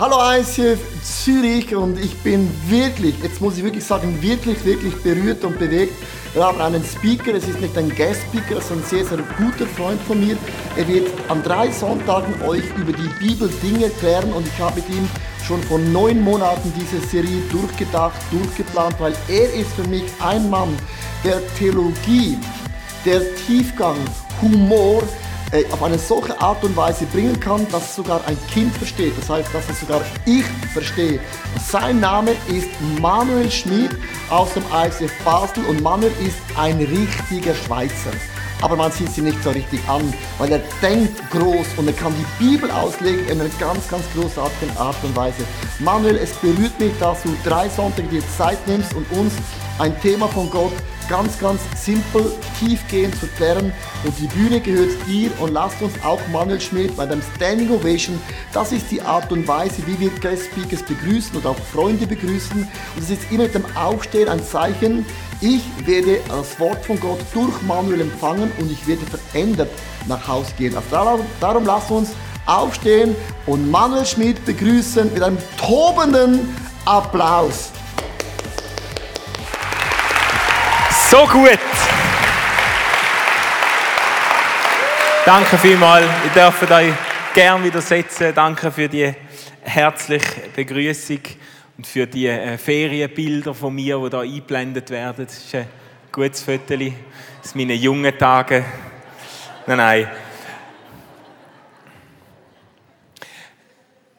Hallo ICF Zürich und ich bin wirklich, jetzt muss ich wirklich sagen, wirklich, wirklich berührt und bewegt. Wir haben einen Speaker, es ist nicht ein Guest-Speaker, sondern ein sehr, sehr guter Freund von mir. Er wird an drei Sonntagen euch über die Bibel Dinge erklären und ich habe mit ihm schon vor neun Monaten diese Serie durchgedacht, durchgeplant, weil er ist für mich ein Mann, der Theologie, der Tiefgang, Humor, äh, auf eine solche Art und Weise bringen kann, dass sogar ein Kind versteht. Das heißt, dass es sogar ich verstehe. Sein Name ist Manuel Schmid aus dem ICF Basel und Manuel ist ein richtiger Schweizer. Aber man sieht sie nicht so richtig an, weil er denkt groß und er kann die Bibel auslegen in einer ganz, ganz großartigen Art und Weise. Manuel, es berührt mich, dass du drei Sonntage dir Zeit nimmst und uns ein Thema von Gott ganz, ganz simpel, tiefgehend zu klären. Und die Bühne gehört dir und lasst uns auch Manuel Schmidt bei dem Standing Ovation. Das ist die Art und Weise, wie wir Guest Speakers begrüßen oder auch Freunde begrüßen. Und es ist immer mit dem Aufstehen ein Zeichen, ich werde das Wort von Gott durch Manuel empfangen und ich werde verändert nach Hause gehen. Also darum, darum lasst uns aufstehen und Manuel Schmidt begrüßen mit einem tobenden Applaus. So gut. Danke vielmals. Ihr dürft euch gerne wieder setzen. Danke für die herzliche Begrüßung und für die äh, Ferienbilder von mir, die hier eingeblendet werden. Das ist ein gutes Foto aus meinen jungen Tagen. Nein, nein.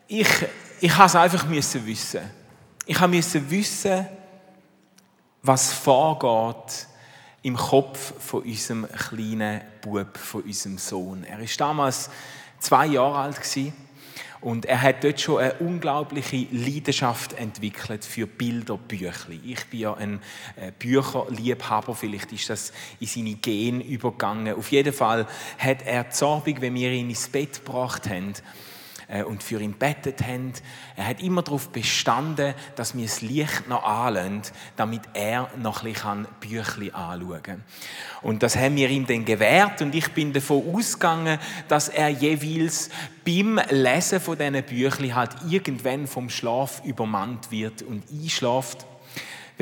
Ich, ich habe es einfach wissen. Ich musste wissen, was vorgeht im Kopf von unserem kleinen Bub, von unserem Sohn. Er ist damals zwei Jahre alt und er hat dort schon eine unglaubliche Leidenschaft entwickelt für Bilderbücher. Ich bin ja ein äh, Bücherliebhaber, vielleicht ist das in seine Gene übergegangen. Auf jeden Fall hat er Abend, wenn wir ihn ins Bett gebracht haben, und für ihn bettet haben. Er hat immer darauf bestanden, dass wir das Licht noch anlösen, damit er noch ein bisschen Büchli anschauen kann. Und das haben wir ihm dann gewährt und ich bin davon ausgegangen, dass er jeweils beim Lesen von diesen Büchli halt irgendwann vom Schlaf übermannt wird und einschläft.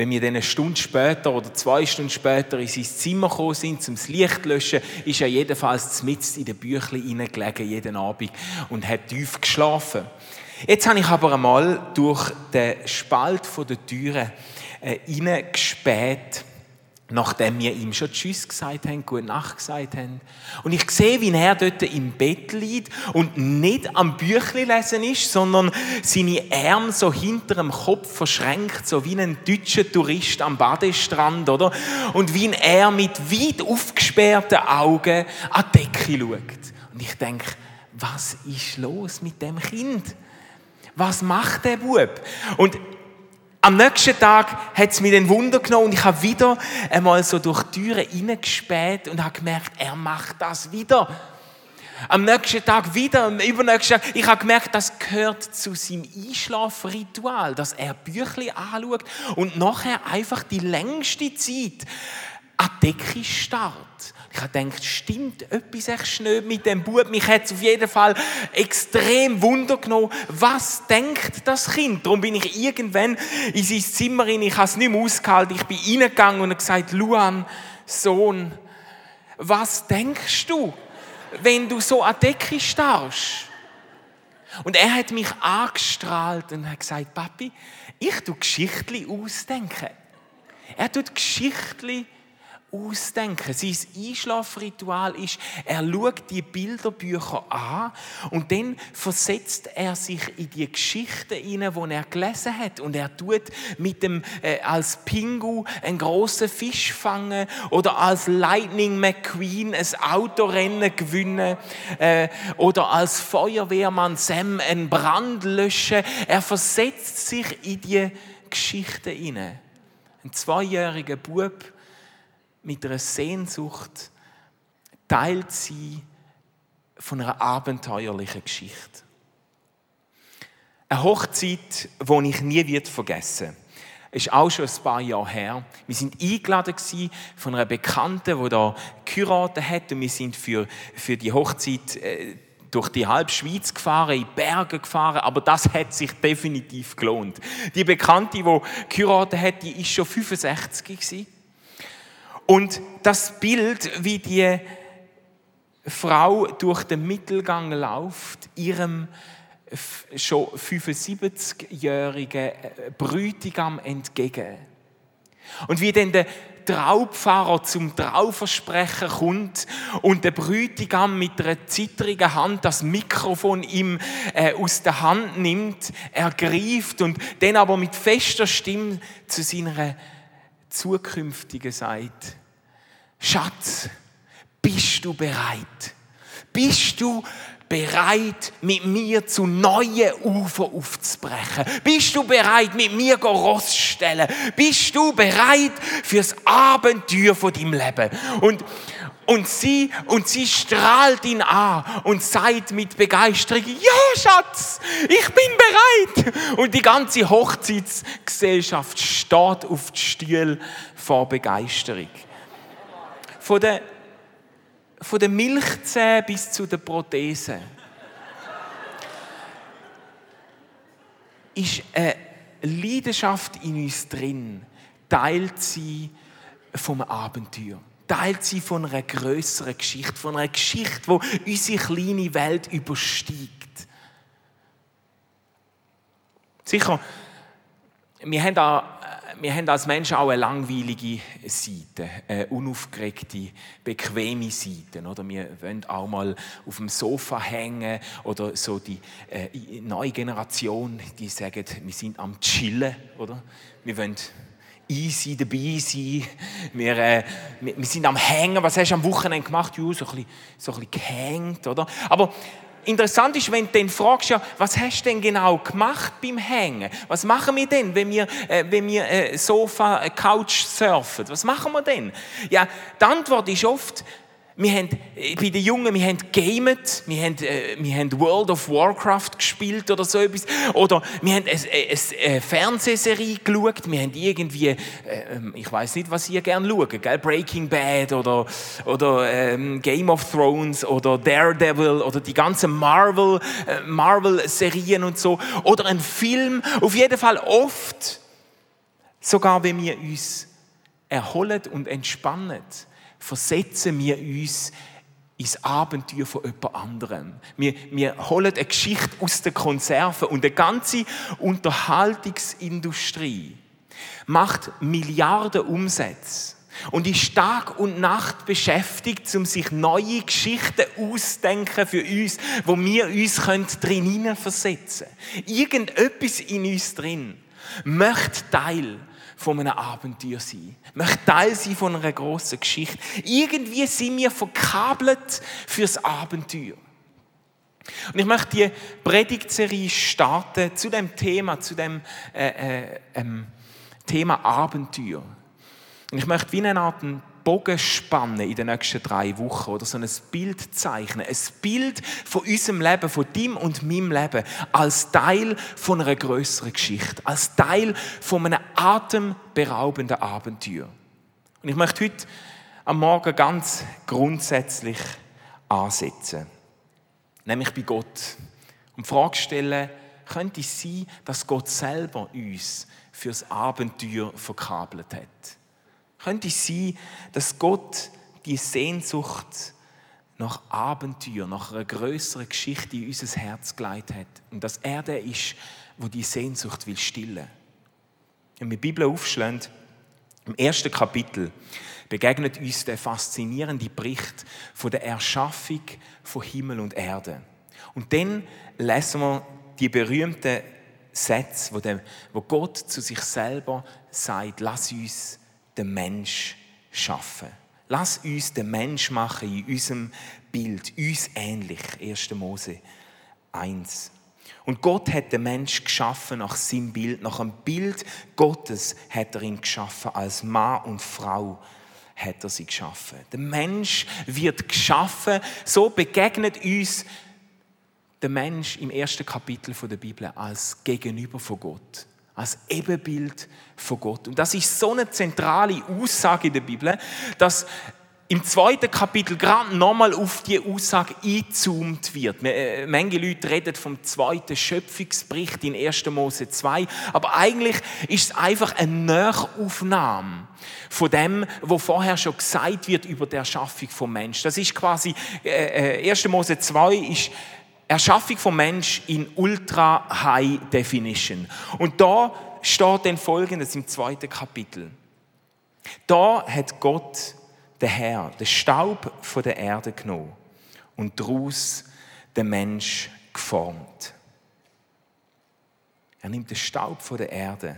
Wenn wir dann eine Stunde später oder zwei Stunden später in sein Zimmer gekommen sind, zum Licht zu löschen, ist er jedenfalls mitten in den Büchlein hineingelegen, jeden Abend, und hat tief geschlafen. Jetzt habe ich aber einmal durch den Spalt der Türe äh, nachdem wir ihm schon Tschüss gesagt haben, Gute Nacht gesagt haben. Und ich sehe, wie er dort im Bett liegt und nicht am Büchli lesen ist, sondern seine Arme so hinter dem Kopf verschränkt, so wie ein deutscher Tourist am Badestrand, oder? Und wie er mit weit aufgesperrten Augen an die Decke schaut. Und ich denke, was ist los mit dem Kind? Was macht der Bub? Und am nächsten Tag hat es mir den Wunder genommen und ich habe wieder einmal so durch die Türen hineingespäht und habe gemerkt, er macht das wieder. Am nächsten Tag wieder, am übernächsten Tag, ich habe gemerkt, das gehört zu seinem Einschlafritual, dass er Büchli anschaut und nachher einfach die längste Zeit an die Decke starrt. Ich habe gedacht, stimmt etwas echt nicht mit dem Bub? Mich hat es auf jeden Fall extrem Wunder genommen. Was denkt das Kind? Darum bin ich irgendwann in sein Zimmer rein. Ich habe es nicht mehr ausgehalten. Ich bin reingegangen und habe gesagt, Luan, Sohn, was denkst du, wenn du so an Decke starrst? Und er hat mich angestrahlt und hat gesagt, Papi, ich tue Geschichten ausdenken. Er tut Geschichten ausdenken. Sein Einschlafritual ist, er schaut die Bilderbücher an und dann versetzt er sich in die Geschichten hinein, die er gelesen hat. Und er tut mit dem, äh, als Pingu einen großen Fisch fangen oder als Lightning McQueen ein Autorennen gewinnen äh, oder als Feuerwehrmann Sam einen Brand löschen. Er versetzt sich in die Geschichten hinein. Ein zweijähriger Bub, mit einer Sehnsucht teilt sie von einer abenteuerlichen Geschichte. Eine Hochzeit, die ich nie wird vergessen ist auch schon ein paar Jahre her. Wir sind eingeladen von einer Bekannten, die da geheiratet hat und wir sind für, für die Hochzeit äh, durch die halbe Schweiz gefahren, in Berge gefahren, aber das hat sich definitiv gelohnt. Die Bekannte, die geheiratet hat, die ist schon 65 gewesen. Und das Bild, wie die Frau durch den Mittelgang läuft, ihrem schon 75-jährigen Brütigam entgegen. Und wie dann der Traubfahrer zum Trauversprechen kommt und der Brütigam mit einer zittrigen Hand das Mikrofon ihm äh, aus der Hand nimmt, ergreift und dann aber mit fester Stimme zu seiner zukünftigen sagt, Schatz, bist du bereit? Bist du bereit, mit mir zu neuen Ufer aufzubrechen? Bist du bereit, mit mir Ross stellen? Bist du bereit fürs Abenteuer von deinem Leben? Und, und sie, und sie strahlt ihn an und sagt mit Begeisterung, ja, Schatz, ich bin bereit. Und die ganze Hochzeitsgesellschaft steht auf die Stühle vor Begeisterung. Von der von der Milchzähne bis zu der Prothese, ist eine Leidenschaft in uns drin, teilt sie vom Abenteuer. Teilt sie von einer größeren Geschichte, von einer Geschichte, die unsere kleine Welt übersteigt. Sicher, wir haben da wir haben als Menschen auch eine langweilige Seite, eine unaufgeregte, bequeme Seite. Oder? Wir wollen auch mal auf dem Sofa hängen oder so die äh, neue Generation, die sagen, wir sind am Chillen. Oder? Wir wollen easy dabei sein. Wir, äh, wir, sind am Hängen. Was hast du am Wochenende gemacht? Ja, so ein bisschen, so ein bisschen gehängt. Oder? Aber interessant ist, wenn du dann fragst, ja, was hast du denn genau gemacht beim Hängen? Was machen wir denn, wenn wir, äh, wenn wir äh, Sofa, äh, Couch surfen? Was machen wir denn? Ja, die Antwort ist oft, wir haben, äh, bei den Jungen, wir haben gamet, wir haben, äh, wir haben World of Warcraft gespielt oder so etwas. Oder wir haben eine, eine Fernsehserie geschaut, wir haben irgendwie, äh, ähm, ich weiß nicht, was ihr gerne schaut, gell? Breaking Bad oder, oder ähm, Game of Thrones oder Daredevil oder die ganzen Marvel, äh, Marvel-Serien und so. Oder ein Film, auf jeden Fall oft, sogar wenn wir uns erholen und entspannen versetzen wir uns ins Abenteuer von jemand anderem. Wir, wir holen eine Geschichte aus der Konserve und die ganze Unterhaltungsindustrie macht Milliarden Umsätze und ist Tag und Nacht beschäftigt, um sich neue Geschichten auszudenken für uns, wo wir uns drin versetzen können. Irgendetwas in uns drin möchte Teil von einem Abenteuer sein. Möchte Teil sein von einer grossen Geschichte. Irgendwie sind wir verkabelt fürs Abenteuer. Und ich möchte die Predigtserie starten zu dem Thema, zu dem äh, äh, ähm, Thema Abenteuer. Und ich möchte wie eine Art Bogen spannen in den nächsten drei Wochen oder so ein Bild zeichnen. Ein Bild von unserem Leben, von deinem und meinem Leben als Teil von einer größeren Geschichte, als Teil von einem atemberaubenden Abenteuer. Und ich möchte heute am Morgen ganz grundsätzlich ansetzen. Nämlich bei Gott. Und die Frage stellen, könnte es sein, dass Gott selber uns fürs Abenteuer verkabelt hat? Könnte es sein, dass Gott die Sehnsucht nach Abenteuer, nach einer größeren Geschichte in unser Herz geleitet hat und dass er der ist, wo die Sehnsucht will stillen. Wenn wir die Bibel aufschlagen, im ersten Kapitel begegnet uns der faszinierende Bericht von der Erschaffung von Himmel und Erde. Und dann lesen wir die berühmten Sätze, wo Gott zu sich selber sagt, lass uns den Mensch schaffen. Lass uns den Mensch machen in unserem Bild, uns ähnlich. 1. Mose 1. Und Gott hat den Mensch geschaffen nach seinem Bild, nach dem Bild Gottes hat er ihn geschaffen, als Mann und Frau hat er sie geschaffen. Der Mensch wird geschaffen, so begegnet uns der Mensch im ersten Kapitel der Bibel als Gegenüber von Gott als Ebenbild von Gott. Und das ist so eine zentrale Aussage in der Bibel, dass im zweiten Kapitel gerade nochmal auf die Aussage eingezoomt wird. Äh, manche Leute reden vom zweiten Schöpfungsbericht in 1. Mose 2, aber eigentlich ist es einfach eine Nachaufnahme von dem, was vorher schon gesagt wird über die Erschaffung vom Mensch. Das ist quasi, äh, 1. Äh, Mose 2 ist Erschaffung vom Mensch in Ultra High Definition. Und da steht dann Folgendes im zweiten Kapitel. Da hat Gott der Herr den Staub von der Erde genommen und daraus den Mensch geformt. Er nimmt den Staub von der Erde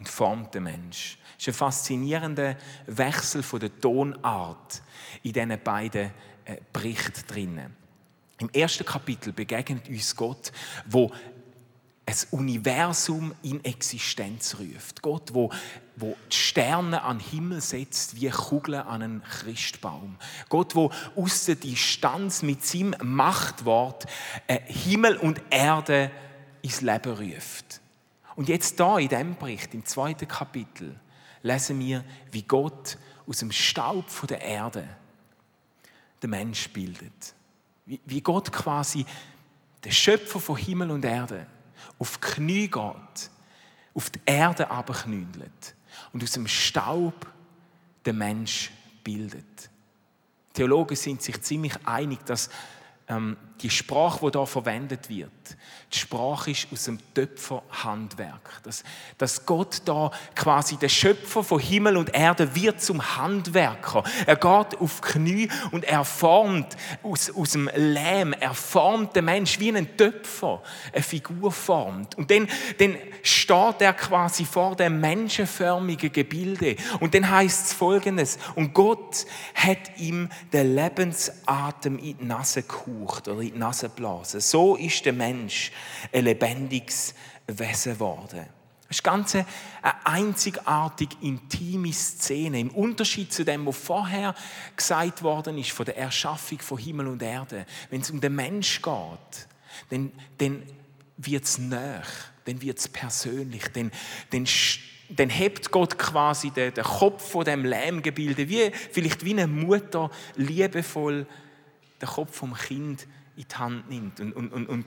und formt den Mensch. Das ist ein faszinierender Wechsel von der Tonart in diesen beiden äh, Berichten drinnen. Im ersten Kapitel begegnet uns Gott, wo ein Universum in Existenz ruft. Gott, wo, wo die Sterne an den Himmel setzt wie Kugeln an einen Christbaum. Gott, wo aus der Distanz mit seinem Machtwort äh, Himmel und Erde ins Leben ruft. Und jetzt da in diesem Bericht, im zweiten Kapitel, lesen wir, wie Gott aus dem Staub der Erde den Mensch bildet. Wie, Gott quasi, der Schöpfer von Himmel und Erde, auf die Knie geht, auf die Erde abknündelt und aus dem Staub den Mensch bildet. Theologen sind sich ziemlich einig, dass ähm, die Sprache, die hier verwendet wird, die Sprache ist aus dem Töpferhandwerk. Dass, dass Gott da quasi der Schöpfer von Himmel und Erde wird zum Handwerker. Er geht auf Knie und er formt aus, aus dem Lehm, er formt den Mensch wie ein Töpfer eine Figur formt. Und dann, dann steht er quasi vor dem menschenförmigen Gebilde. Und dann heißt es folgendes, und Gott hat ihm den Lebensatem in die Nase gehaucht oder in die Nase blasen. So ist der Mensch ein lebendiges Wesen geworden. Das ist ganz eine einzigartig intime Szene. Im Unterschied zu dem, was vorher gesagt worden ist, von der Erschaffung von Himmel und Erde. Wenn es um den Mensch geht, dann, dann wird es näher, dann wird es persönlich, dann, dann, dann hebt Gott quasi den, den Kopf von dem Lärmgebilde, wie, vielleicht wie eine Mutter liebevoll den Kopf vom Kind in die Hand nimmt. Und, und, und,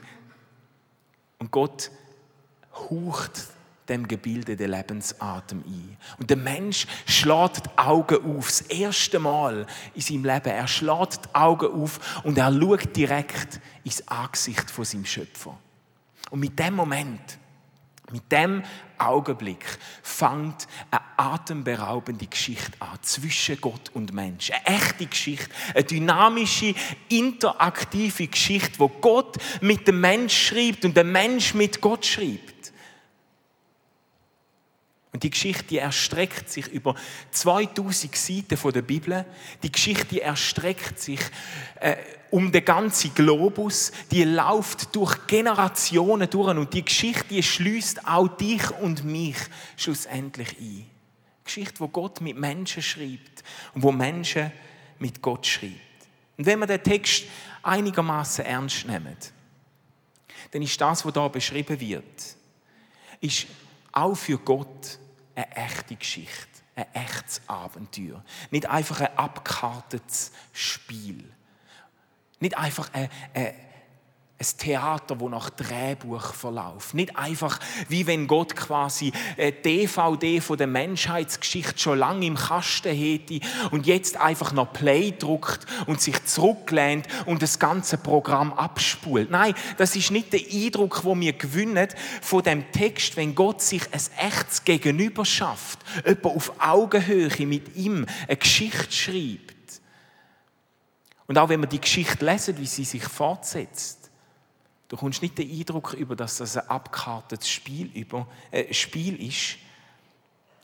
und, Gott haucht dem Gebilde den Lebensatem ein. Und der Mensch schlägt die Augen auf, das erste Mal in seinem Leben. Er schlägt die Augen auf und er schaut direkt ins Angesicht von seinem Schöpfer. Und mit dem Moment mit dem Augenblick fängt eine atemberaubende Geschichte an zwischen Gott und Mensch. Eine echte Geschichte, eine dynamische, interaktive Geschichte, wo Gott mit dem Mensch schreibt und der Mensch mit Gott schreibt. Und die Geschichte erstreckt sich über 2000 Seiten der Bibel. Die Geschichte erstreckt sich äh, um den ganzen Globus. Die läuft durch Generationen durch und die Geschichte die schließt auch dich und mich schlussendlich ein. Geschichte, wo Gott mit Menschen schreibt und wo Menschen mit Gott schreibt. Und wenn wir den Text einigermaßen ernst nehmen, dann ist das, was da beschrieben wird, ist auch für Gott eine echte Geschichte, ein echtes Abenteuer. Nicht einfach ein abgekartetes Spiel. Nicht einfach ein, ein ein Theater, das nach Drehbuch verläuft. Nicht einfach, wie wenn Gott quasi eine DVD von der Menschheitsgeschichte schon lange im Kasten hätte und jetzt einfach noch Play druckt und sich zurücklehnt und das ganze Programm abspult. Nein, das ist nicht der Eindruck, wo wir gewinnen von dem Text, wenn Gott sich ein echtes Gegenüber schafft, jemand auf Augenhöhe mit ihm eine Geschichte schreibt. Und auch wenn wir die Geschichte lesen, wie sie sich fortsetzt, Du kommst nicht den Eindruck über, dass das ein abgekartetes Spiel, über, äh, Spiel ist,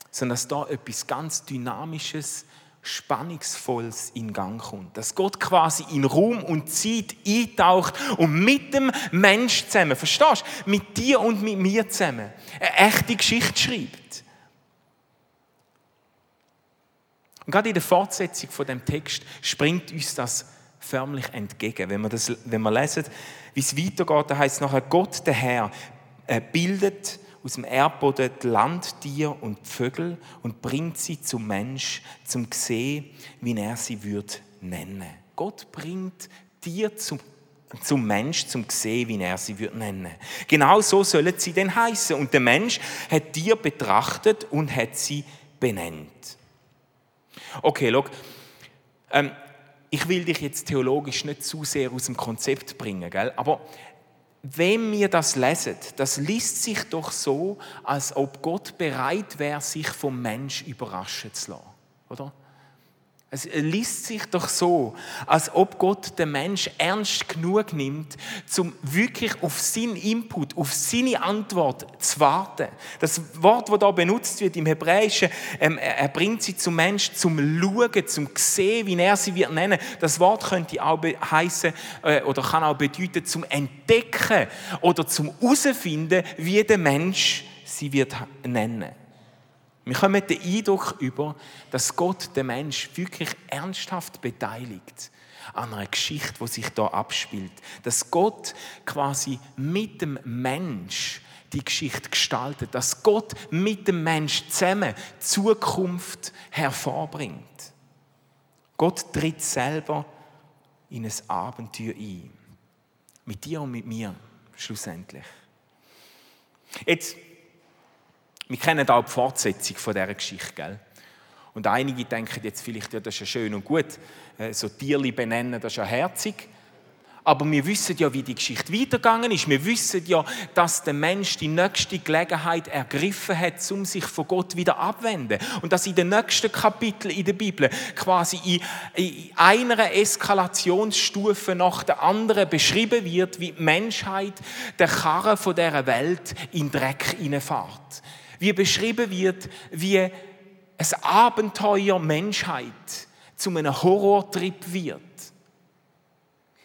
sondern dass da etwas ganz Dynamisches, Spannungsvolles in Gang kommt. Dass Gott quasi in Raum und Zeit eintaucht und mit dem Mensch zusammen, verstehst du? Mit dir und mit mir zusammen eine echte Geschichte schreibt. Und gerade in der Fortsetzung von dem Text springt uns das förmlich entgegen. Wenn wir, das, wenn wir lesen, wie es weitergeht, da heißt es nachher, Gott, der Herr, bildet aus dem Erdboden die Landtier und die Vögel und bringt sie zum Mensch, zum sehen, wie er sie wird nennen. Gott bringt Tier zum zum Mensch, zum sehen, wie er sie wird nennen. Genau so sollen sie denn heißen. Und der Mensch hat Tier betrachtet und hat sie benennt. Okay, look. Ähm, ich will dich jetzt theologisch nicht zu sehr aus dem Konzept bringen, gell? aber wenn wir das lesen, das liest sich doch so, als ob Gott bereit wäre, sich vom Mensch überraschen zu lassen. Oder? Es liest sich doch so, als ob Gott den Mensch ernst genug nimmt, um wirklich auf seinen Input, auf seine Antwort zu warten. Das Wort, das da benutzt wird im Hebräischen, ähm, er bringt sie zum Mensch zum Schauen, zum Sehen, wie er sie wird nennen. Das Wort könnte auch heißen äh, oder kann auch bedeuten zum Entdecken oder zum herausfinden, wie der Mensch sie wird nennen. Wir kommen den Eindruck über, dass Gott den Mensch wirklich ernsthaft beteiligt an einer Geschichte, die sich da abspielt. Dass Gott quasi mit dem Mensch die Geschichte gestaltet, dass Gott mit dem Mensch zusammen Zukunft hervorbringt. Gott tritt selber in ein Abenteuer ein. Mit dir und mit mir schlussendlich. Jetzt wir kennen auch die Fortsetzung von dieser Geschichte, gell? Und einige denken jetzt vielleicht, ja, das ist ja schön und gut, äh, so Tierli benennen, das ist ja herzig. Aber wir wissen ja, wie die Geschichte weitergegangen ist. Wir wissen ja, dass der Mensch die nächste Gelegenheit ergriffen hat, um sich von Gott wieder abwenden. Und dass in den nächsten Kapiteln in der Bibel quasi in, in einer Eskalationsstufe nach der anderen beschrieben wird, wie die Menschheit der Karren von dieser Welt in Dreck hineinfährt wie beschrieben wird, wie ein Abenteuer Menschheit zu einem Horrortrip wird.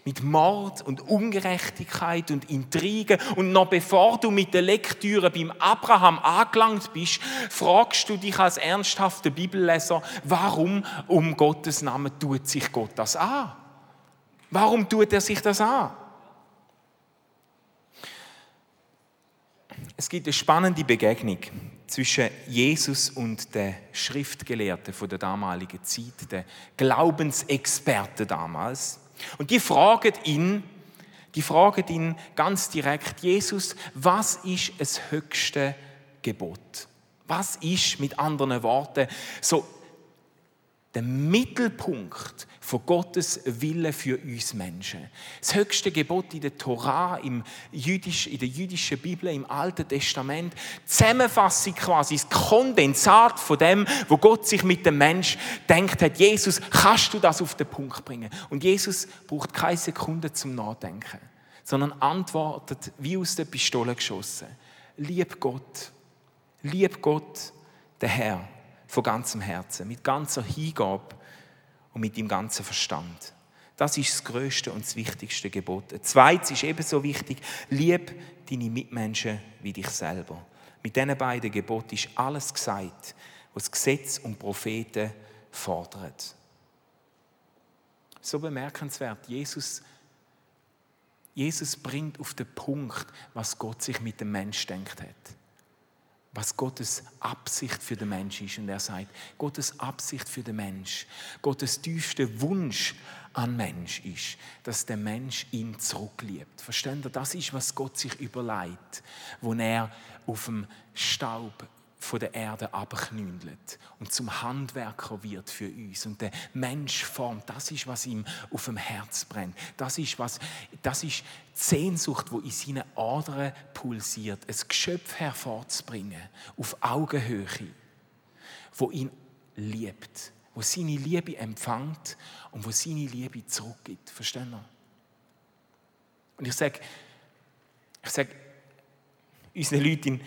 Mit Mord und Ungerechtigkeit und Intrigen. Und noch bevor du mit der Lektüre beim Abraham angelangt bist, fragst du dich als ernsthafter Bibelleser, warum um Gottes Namen tut sich Gott das an? Warum tut er sich das an? Es gibt eine spannende Begegnung zwischen Jesus und den Schriftgelehrten von der damaligen Zeit, den Glaubensexperten damals. Und die fragen ihn, die fragen ihn ganz direkt, Jesus, was ist das höchste Gebot? Was ist mit anderen Worten so der Mittelpunkt von Gottes Wille für uns Menschen. Das höchste Gebot in der Torah, im Jüdisch, in der jüdischen Bibel, im Alten Testament, Zusammenfassung quasi, das Kondensat von dem, wo Gott sich mit dem Mensch denkt hat. Jesus, kannst du das auf den Punkt bringen? Und Jesus braucht keine Sekunde zum Nachdenken, sondern antwortet wie aus der Pistole geschossen. Lieb Gott, lieb Gott, der Herr von ganzem Herzen, mit ganzer Hingabe und mit dem ganzen Verstand. Das ist das größte und das wichtigste Gebot. Zweites ist ebenso wichtig: Lieb deine Mitmenschen wie dich selber. Mit diesen beiden Geboten ist alles gesagt, was Gesetz und Propheten fordern. So bemerkenswert. Jesus, Jesus bringt auf den Punkt, was Gott sich mit dem Mensch denkt hat was Gottes Absicht für den Mensch ist. Und er sagt, Gottes Absicht für den Mensch, Gottes tiefster Wunsch an Mensch ist, dass der Mensch ihn zurückliebt. Versteht ihr? Das ist, was Gott sich überlegt, wo er auf dem Staub von der Erde abknündelt und zum Handwerker wird für uns und der Mensch formt. Das ist, was ihm auf dem Herz brennt. Das ist, was, das ist die Sehnsucht, wo in seinen Adern pulsiert, ein Geschöpf hervorzubringen, auf Augenhöhe, wo ihn liebt, wo seine Liebe empfängt und wo seine Liebe zurückgibt. Verstehen ihr? Und ich sage, ich sage unseren Leuten,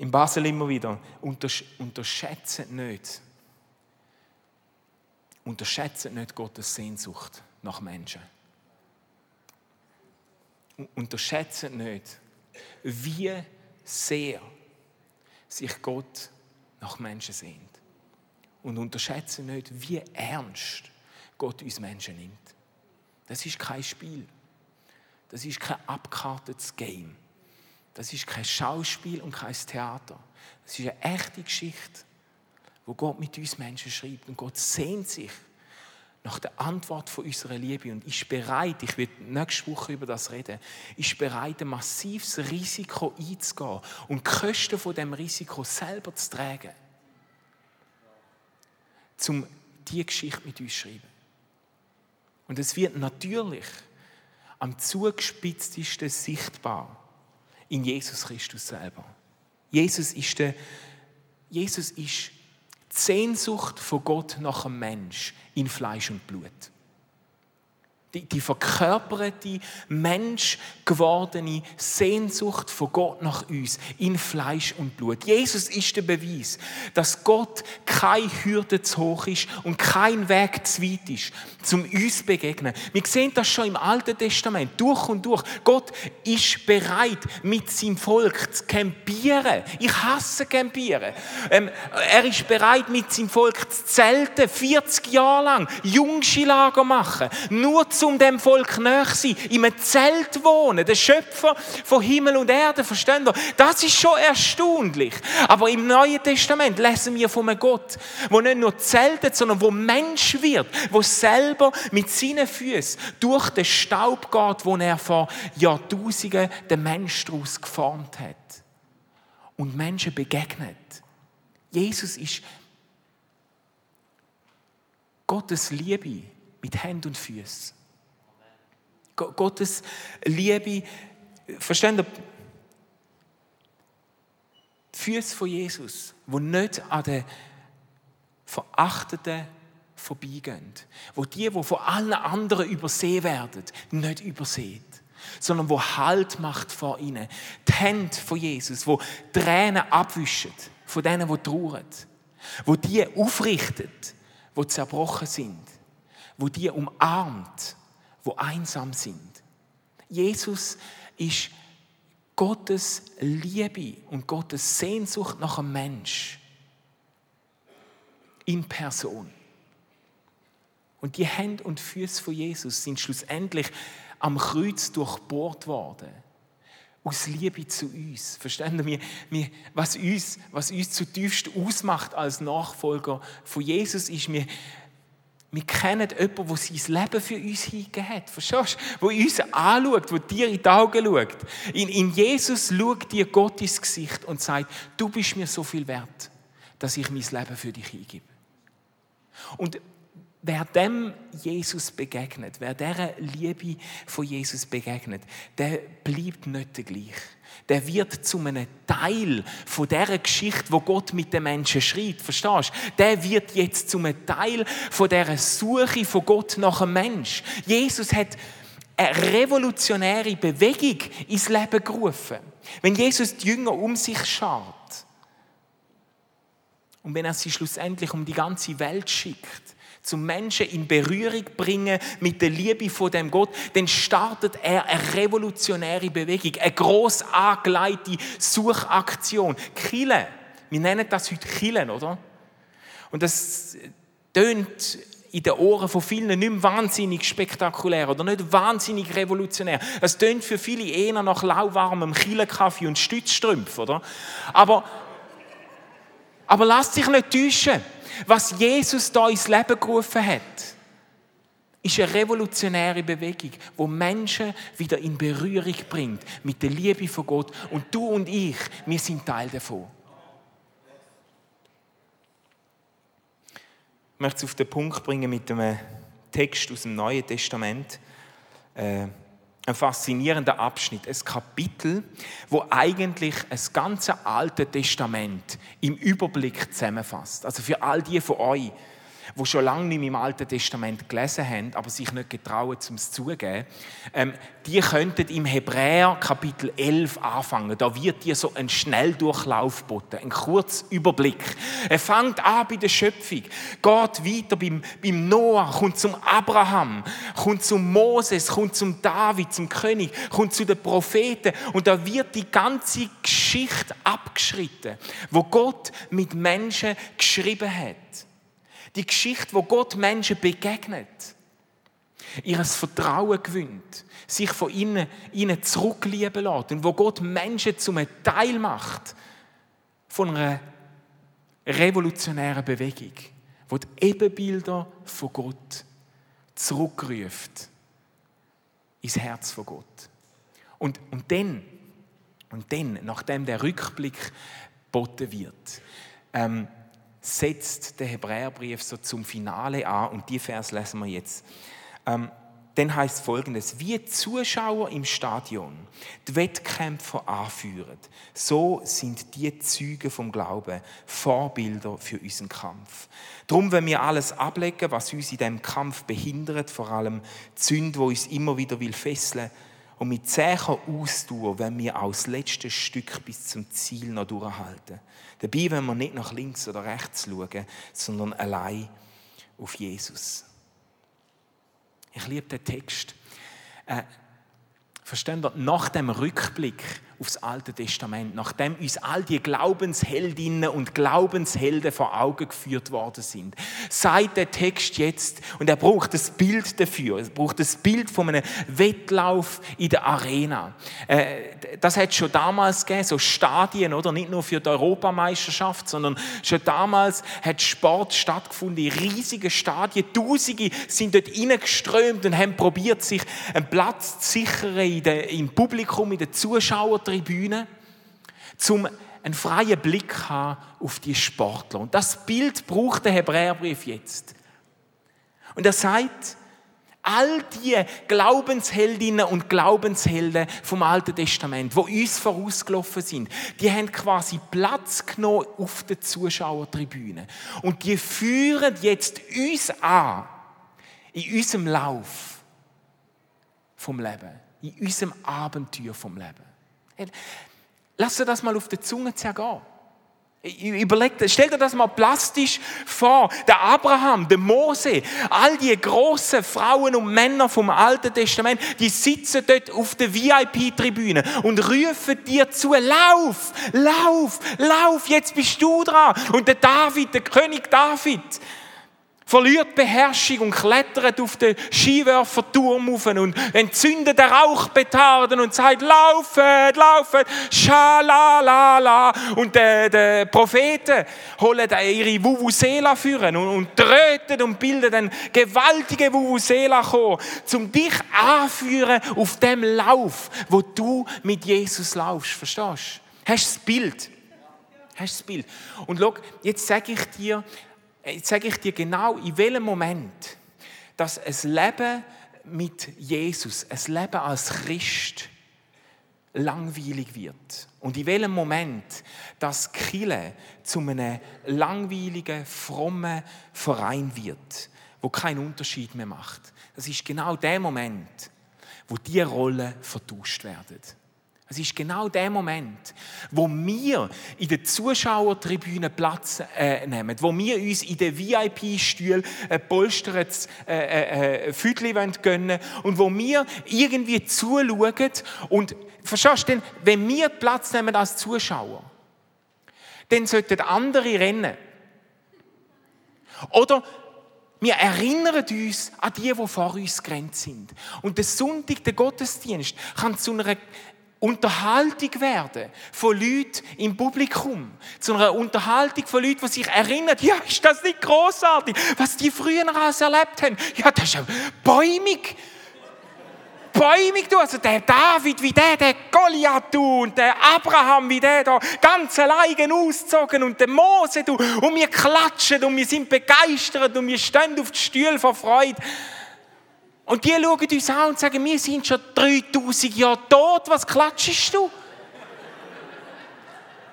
in Basel immer wieder, untersch unterschätzen nicht, unterschätzen nicht Gottes Sehnsucht nach Menschen. Unterschätzen nicht, wie sehr sich Gott nach Menschen sehnt. Und unterschätzen nicht, wie ernst Gott uns Menschen nimmt. Das ist kein Spiel. Das ist kein abgekartetes Game. Das ist kein Schauspiel und kein Theater. Das ist eine echte Geschichte, wo Gott mit uns Menschen schreibt. Und Gott sehnt sich nach der Antwort von unserer Liebe und ist bereit, ich werde nächste Woche über das reden, ist bereit, ein massives Risiko einzugehen und die Kosten von dem Risiko selber zu tragen, um diese Geschichte mit uns zu schreiben. Und es wird natürlich am zugespitztesten sichtbar in Jesus Christus selber. Jesus ist, der, Jesus ist die Sehnsucht von Gott nach einem Mensch in Fleisch und Blut. Die, die verkörperte, menschgewordene Sehnsucht von Gott nach uns in Fleisch und Blut. Jesus ist der Beweis, dass Gott kein Hürde zu hoch ist und kein Weg zu weit ist, zum uns zu begegnen. Wir sehen das schon im Alten Testament, durch und durch. Gott ist bereit, mit seinem Volk zu campieren. Ich hasse campieren. Ähm, er ist bereit, mit seinem Volk zu zelten, 40 Jahre lang, Jungschilager machen, nur um dem Volk näher sein, in einem Zelt wohnen, der Schöpfer von Himmel und Erde, verstehen ihr? Das ist schon erstaunlich. Aber im Neuen Testament lesen wir von einem Gott, der nicht nur zeltet, sondern wo Mensch wird, wo selber mit seinen Füßen durch den Staub geht, wo er vor Jahrtausenden den Mensch daraus geformt hat. Und Menschen begegnet. Jesus ist Gottes Liebe mit Händen und Füßen. Gottes Liebe, verstehen? Die Füße von Jesus, wo nicht an den Verachteten vorbeigehen, wo die, die von allen anderen übersehen werden, nicht übersehen, sondern wo Halt macht vor ihnen. Die Hände von Jesus, wo Tränen abwischen von denen, die trauern, wo die aufrichtet, wo zerbrochen sind, wo die umarmt wo einsam sind. Jesus ist Gottes Liebe und Gottes Sehnsucht nach einem Mensch in Person. Und die Hände und Füße von Jesus sind schlussendlich am Kreuz durchbohrt worden. Aus Liebe zu uns. Verstehen wir, was, uns, was uns zutiefst ausmacht als Nachfolger von Jesus, ist, wir, wir kennen jemanden, der sein Leben für uns hingegeben hat. Verstehst du? Der uns anschaut, der dir in die Augen schaut. In, in Jesus schaut dir Gott ins Gesicht und sagt, du bist mir so viel wert, dass ich mein Leben für dich hingebe. Und wer dem Jesus begegnet, wer dieser Liebe von Jesus begegnet, der bleibt nicht gleich der wird zu einem Teil von der Geschichte, wo Gott mit den Menschen schreibt. Verstehst du? Der wird jetzt zu einem Teil von der Suche von Gott nach einem Mensch. Jesus hat eine revolutionäre Bewegung ins Leben gerufen. Wenn Jesus die Jünger um sich schaut und wenn er sie schlussendlich um die ganze Welt schickt, zum Menschen in Berührung bringen mit der Liebe von dem Gott, dann startet er eine revolutionäre Bewegung, eine gross angeleitete Suchaktion. Kille, wir nennen das heute Killen, oder? Und das tönt in den Ohren von vielen nicht mehr wahnsinnig spektakulär oder nicht wahnsinnig revolutionär. Es tönt für viele eher nach lauwarmem Killenkaffee und Stützstrümpf, oder? Aber, aber lasst sich nicht täuschen. Was Jesus da ins Leben gerufen hat, ist eine revolutionäre Bewegung, wo Menschen wieder in Berührung bringt mit der Liebe von Gott. Und du und ich, wir sind Teil davon. Ich möchte es auf den Punkt bringen mit einem Text aus dem Neuen Testament. Äh, ein faszinierender Abschnitt, ein Kapitel, wo eigentlich das ganze Alte Testament im Überblick zusammenfasst. Also für all die von euch, die schon lange nicht im Alten Testament gelesen haben, aber sich nicht getrauen, um es zugeben, ähm, die könnten im Hebräer Kapitel 11 anfangen. Da wird dir so ein Schnelldurchlauf geboten, ein kurzer Überblick. Er fängt an bei der Schöpfung, geht weiter beim, beim Noah, kommt zum Abraham, kommt zum Moses, kommt zum David, zum König, kommt zu den Propheten und da wird die ganze Geschichte abgeschritten, wo Gott mit Menschen geschrieben hat. Die Geschichte, wo Gott Menschen begegnet. ihres Vertrauen gewinnt, sich von ihnen, ihnen zurücklieben lässt und wo Gott Menschen zum Teil macht von einer revolutionären Bewegung, wo die Ebenbilder von Gott zurückruft ins Herz von Gott. Und, und dann, und dann, nachdem der Rückblick geboten wird, ähm, setzt der Hebräerbrief so zum Finale an und die Vers lesen wir jetzt. Ähm, dann heißt folgendes: Wie Zuschauer im Stadion die Wettkämpfer anführen, so sind die Züge vom Glauben Vorbilder für unseren Kampf. Darum, wenn wir alles ablegen, was uns in dem Kampf behindert, vor allem die Sünde, wo uns immer wieder will fesseln und mit Zähchen austun, wenn wir auch das letzte Stück bis zum Ziel noch durchhalten. Dabei, wenn wir nicht nach links oder rechts schauen, sondern allein auf Jesus. Ich liebe den Text. Äh, verstehen wir, nach dem Rückblick aufs Alte Testament, nachdem uns all die Glaubensheldinnen und Glaubenshelden vor Augen geführt worden sind, sagt der Text jetzt, und er braucht das Bild dafür, er braucht das Bild von einem Wettlauf in der Arena. Äh, das hat schon damals gegeben, so Stadien, oder? Nicht nur für die Europameisterschaft, sondern schon damals hat Sport stattgefunden in riesigen Stadien. Tausende sind dort reingeströmt und haben probiert, sich einen Platz zu sichern im Publikum, in den Zuschauern Tribüne, zum einen freien Blick haben auf die Sportler. Und das Bild braucht der Hebräerbrief jetzt. Und er sagt, all die Glaubensheldinnen und Glaubenshelden vom Alten Testament, wo uns vorausgelaufen sind, die haben quasi Platz genommen auf der Zuschauertribüne. Und die führen jetzt uns an in unserem Lauf vom Leben, in unserem Abenteuer vom Leben. Lass dir das mal auf der Zunge zergehen. Überleg, stell dir das mal plastisch vor. Der Abraham, der Mose, all die großen Frauen und Männer vom Alten Testament, die sitzen dort auf der VIP-Tribüne und rufen dir zu, lauf, lauf, lauf, jetzt bist du dran. Und der David, der König David, verliert Beherrschung und klettert auf den Skiwerferturm auf und entzündet den Rauchbetarden und sagt, laufet, laufet, schalalala. Und die, die Propheten holen ihre Vuvuzela führen und, und tröten und bilden einen gewaltigen Vuvuzela-Chor, um dich anführen auf dem Lauf, wo du mit Jesus laufst. Verstehst du? Hast du das Bild? Hast du das Bild? Und schau, jetzt sage ich dir, Jetzt sage ich dir genau, in welchem Moment, dass ein Leben mit Jesus, ein Leben als Christ, langweilig wird. Und in welchem Moment, dass Kille zu einem langweiligen, frommen Verein wird, wo keinen Unterschied mehr macht. Das ist genau der Moment, wo die Rollen vertauscht werden. Es ist genau der Moment, wo wir in der Zuschauertribüne Platz äh, nehmen, wo wir uns in den VIP-Stühlen ein polstertes äh, äh, äh Füdli gönnen und wo wir irgendwie zuschauen und verstehst du, denn, wenn wir Platz nehmen als Zuschauer, dann sollten andere rennen. Oder wir erinnern uns an die, die vor uns gerannt sind. Und der Sonntag, der Gottesdienst, kann zu einer Unterhaltung werden von Leuten im Publikum. Zu einer Unterhaltung von Leuten, die sich erinnern, ja, ist das nicht großartig, was die früher alles erlebt haben? Ja, das ist ja bäumig. Bäumig, du, also der David, wie der, der Goliath, du, und der Abraham, wie der da ganz alleine ausgezogen und der Mose, du, und wir klatschen und wir sind begeistert und wir stehen auf die Stühle vor Freude. Und die schauen uns an und sagen, wir sind schon 3000 Jahre tot, was klatschst du?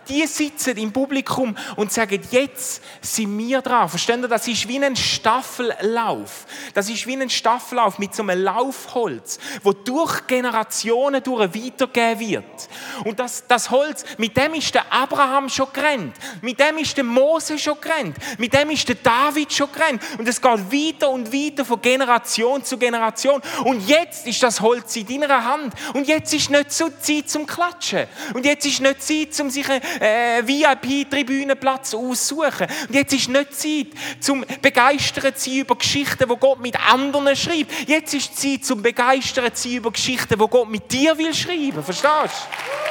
Die sitzen im Publikum und sagen, jetzt sind wir dran. Verstehen ihr? Das ist wie ein Staffellauf. Das ist wie ein Staffellauf mit so einem Laufholz, wo durch Generationen durch weitergegeben wird. Und das, das Holz, mit dem ist der Abraham schon gerannt. Mit dem ist der Mose schon gerannt. Mit dem ist der David schon gerannt. Und es geht weiter und weiter von Generation zu Generation. Und jetzt ist das Holz in deiner Hand. Und jetzt ist nicht so Zeit zum Klatschen. Und jetzt ist nicht Zeit, um sich äh, VIP-Tribünenplatz aussuchen. Und jetzt ist nicht Zeit, zum begeistert zu sein über Geschichten, wo Gott mit anderen schreibt. Jetzt ist Zeit, zum begeistert zu sein über Geschichten, wo Gott mit dir will schreiben. Verstehst du?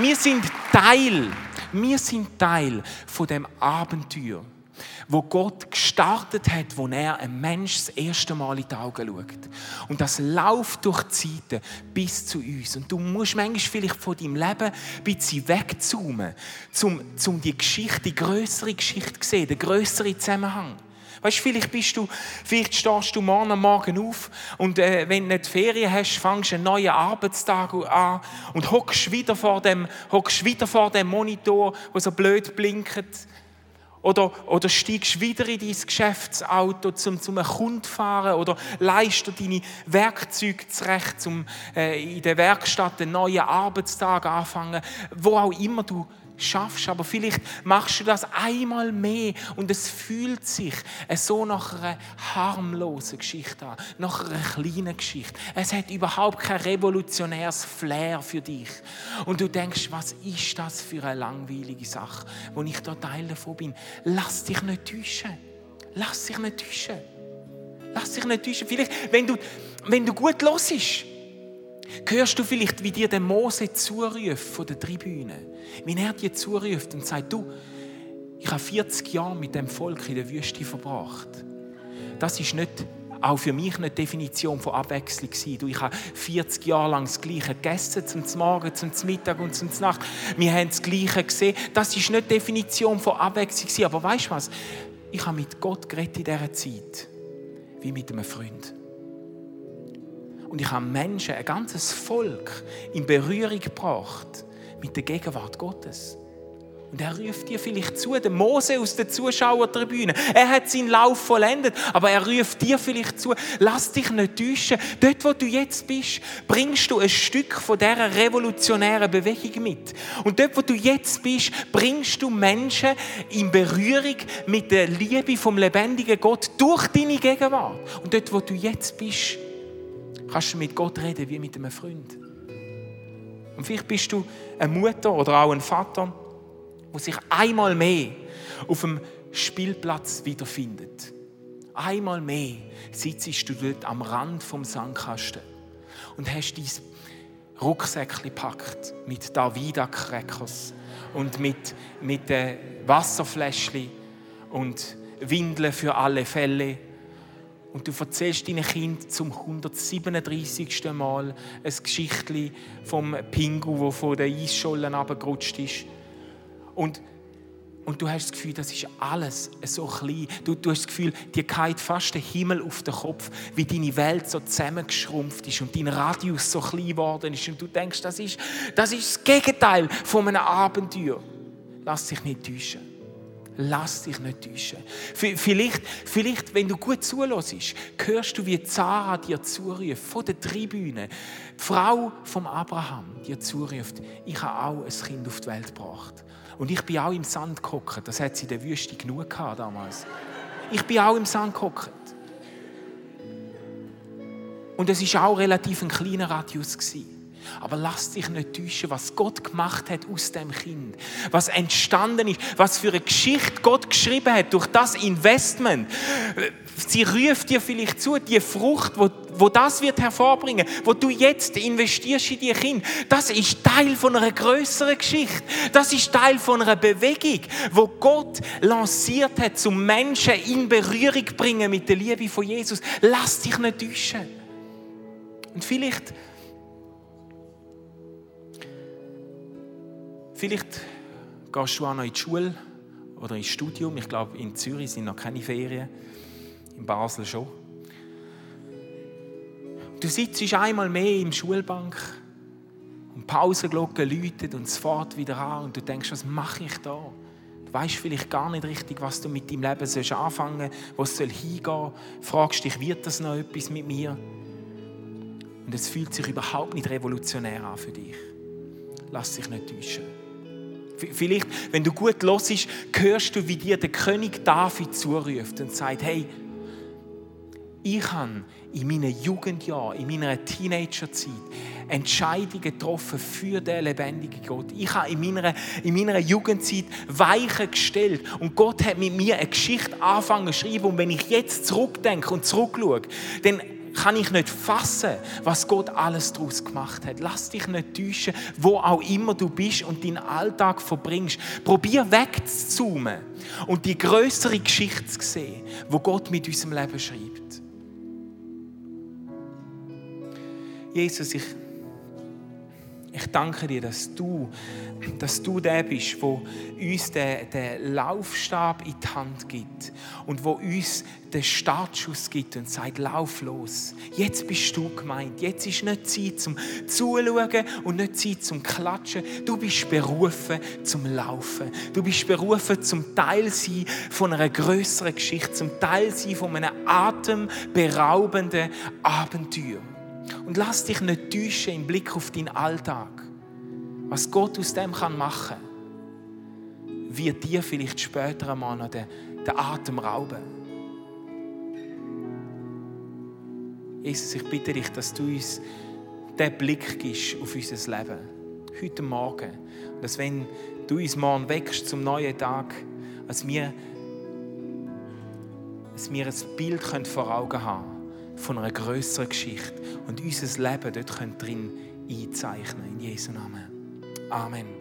Wir sind Teil, wir sind Teil von dem Abenteuer, wo Gott gestartet hat, wo er ein Mensch das erste Mal in die Augen schaut. Und das läuft durch die Zeiten bis zu uns. Und du musst manchmal vielleicht von deinem Leben ein bisschen wegzoomen, um, um die Geschichte, die größere Geschichte zu sehen, den größeren Zusammenhang. Weißt, vielleicht bist du, vielleicht stehst du morgen am Morgen auf und äh, wenn du nicht Ferien hast, fängst du einen neuen Arbeitstag an und hockst wieder vor dem, wieder vor dem Monitor, der so blöd blinkt. Oder, oder steigst wieder in dein Geschäftsauto, um zum einen Kunden zu fahren. Oder leist dir deine Werkzeuge zurecht, um äh, in der Werkstatt einen neuen Arbeitstag anfangen. Wo auch immer du schaffst, aber vielleicht machst du das einmal mehr und es fühlt sich so nach einer harmlosen Geschichte an, nach einer kleinen Geschichte. Es hat überhaupt kein revolutionäres Flair für dich. Und du denkst, was ist das für eine langweilige Sache, wo ich da Teil davon bin. Lass dich nicht täuschen. Lass dich nicht täuschen. Lass dich nicht täuschen. Vielleicht, wenn du, wenn du gut hörst, Hörst du vielleicht, wie dir der Mose zuruft von der Tribüne? Wie er dir zuruft und sagt, du, ich habe 40 Jahre mit dem Volk in der Wüste verbracht. Das ist nicht, auch für mich eine Definition von Abwechslung. Du, ich habe 40 Jahre lang das Gleiche gegessen, zum Morgen, zum Mittag und zum Nacht. Wir haben das Gleiche gesehen. Das ist nicht Definition von Abwechslung. Aber weißt du was? Ich habe mit Gott geredet in dieser Zeit, wie mit einem Freund. Und ich habe Menschen, ein ganzes Volk in Berührung gebracht mit der Gegenwart Gottes. Und er ruft dir vielleicht zu, der Mose aus der Zuschauertribüne. Er hat seinen Lauf vollendet, aber er ruft dir vielleicht zu, lass dich nicht täuschen. Dort, wo du jetzt bist, bringst du ein Stück von dieser revolutionären Bewegung mit. Und dort, wo du jetzt bist, bringst du Menschen in Berührung mit der Liebe vom lebendigen Gott durch deine Gegenwart. Und dort, wo du jetzt bist, kannst du mit Gott reden wie mit einem Freund. Und vielleicht bist du eine Mutter oder auch ein Vater, der sich einmal mehr auf dem Spielplatz wiederfindet. Einmal mehr sitzt du dort am Rand vom Sandkasten und hast dein Rucksäckchen gepackt mit Davida-Crackers und mit, mit Wasserfläschchen und Windeln für alle Fälle und du erzählst deinen Kind zum 137. Mal ein Geschichtchen vom Pingu, der von den Eisschollen abgerutscht ist. Und, und du hast das Gefühl, das ist alles so klein. Du, du hast das Gefühl, dir geht fast der Himmel auf den Kopf, wie deine Welt so zusammengeschrumpft ist und dein Radius so klein geworden ist. Und du denkst, das ist das, ist das Gegenteil von einem Abenteuer. Lass dich nicht täuschen. Lass dich nicht täuschen. Vielleicht, vielleicht wenn du gut zulässt, hörst du, wie Zara dir zuruft, von der Tribüne. Die Frau vom Abraham dir zuruft, ich habe auch ein Kind auf die Welt gebracht. Und ich bin auch im Sand gehockt. Das hat sie in der Wüste genug gehabt damals. Ich bin auch im Sand gehockt. Und es war auch relativ ein kleiner Radius. Gewesen. Aber lass dich nicht täuschen, was Gott gemacht hat aus dem Kind. Was entstanden ist, was für eine Geschichte Gott geschrieben hat durch das Investment. Sie ruft dir vielleicht zu, die Frucht, wo, wo das wird hervorbringen, wo du jetzt investierst in die Kind. Das ist Teil von einer größeren Geschichte. Das ist Teil von einer Bewegung, wo Gott lanciert hat, zum Menschen in Berührung bringen mit der Liebe von Jesus. Lass dich nicht täuschen. Und vielleicht Vielleicht gehst du auch noch in die Schule oder ins Studium. Ich glaube, in Zürich sind noch keine Ferien, in Basel schon. Du sitzt einmal mehr im Schulbank und Pausenglocke läutet und es fährt wieder an und du denkst, was mache ich da? Du weißt vielleicht gar nicht richtig, was du mit deinem Leben sollst anfangen sollst, wo es soll hingehen. Fragst dich, wird das noch etwas mit mir? Und es fühlt sich überhaupt nicht revolutionär an für dich. Lass dich nicht täuschen. Vielleicht, wenn du gut hörst, hörst du, wie dir der König David zuruft und sagt, hey, Ich habe in meinen Jugendjahren, in meiner Teenagerzeit Entscheidungen getroffen für den lebendigen Gott. Ich habe in meiner, in meiner Jugendzeit Weichen gestellt und Gott hat mit mir eine Geschichte angefangen zu schreiben. Und wenn ich jetzt zurückdenke und zurückschaue, dann kann ich nicht fassen, was Gott alles daraus gemacht hat. Lass dich nicht täuschen, wo auch immer du bist und deinen Alltag verbringst. Probier wegzuzoomen und die größere Geschichte zu sehen, wo Gott mit unserem Leben schreibt. Jesus, ich ich danke dir, dass du, dass du der bist, wo uns den, den Laufstab in die Hand gibt und wo uns den Startschuss gibt und sagt, lauf los. Jetzt bist du gemeint. Jetzt ist nicht Zeit zum Zuschauen und nicht Zeit zum Klatschen. Du bist berufen zum Laufen. Du bist berufen zum Teil sein von einer größeren Geschichte, zum Teil sein von einem atemberaubenden Abenteuer. Und lass dich nicht täuschen im Blick auf deinen Alltag. Was Gott aus dem kann machen kann, wird dir vielleicht später einmal noch den, den Atem rauben. Jesus, ich bitte dich, dass du uns den Blick gibst auf unser Leben. Heute Morgen. Und dass wenn du uns morgen wächst zum neuen Tag, dass wir, dass wir ein Bild vor Augen haben können von einer größeren Geschichte und unser Leben dort drin einzeichnen In Jesu Namen. Amen.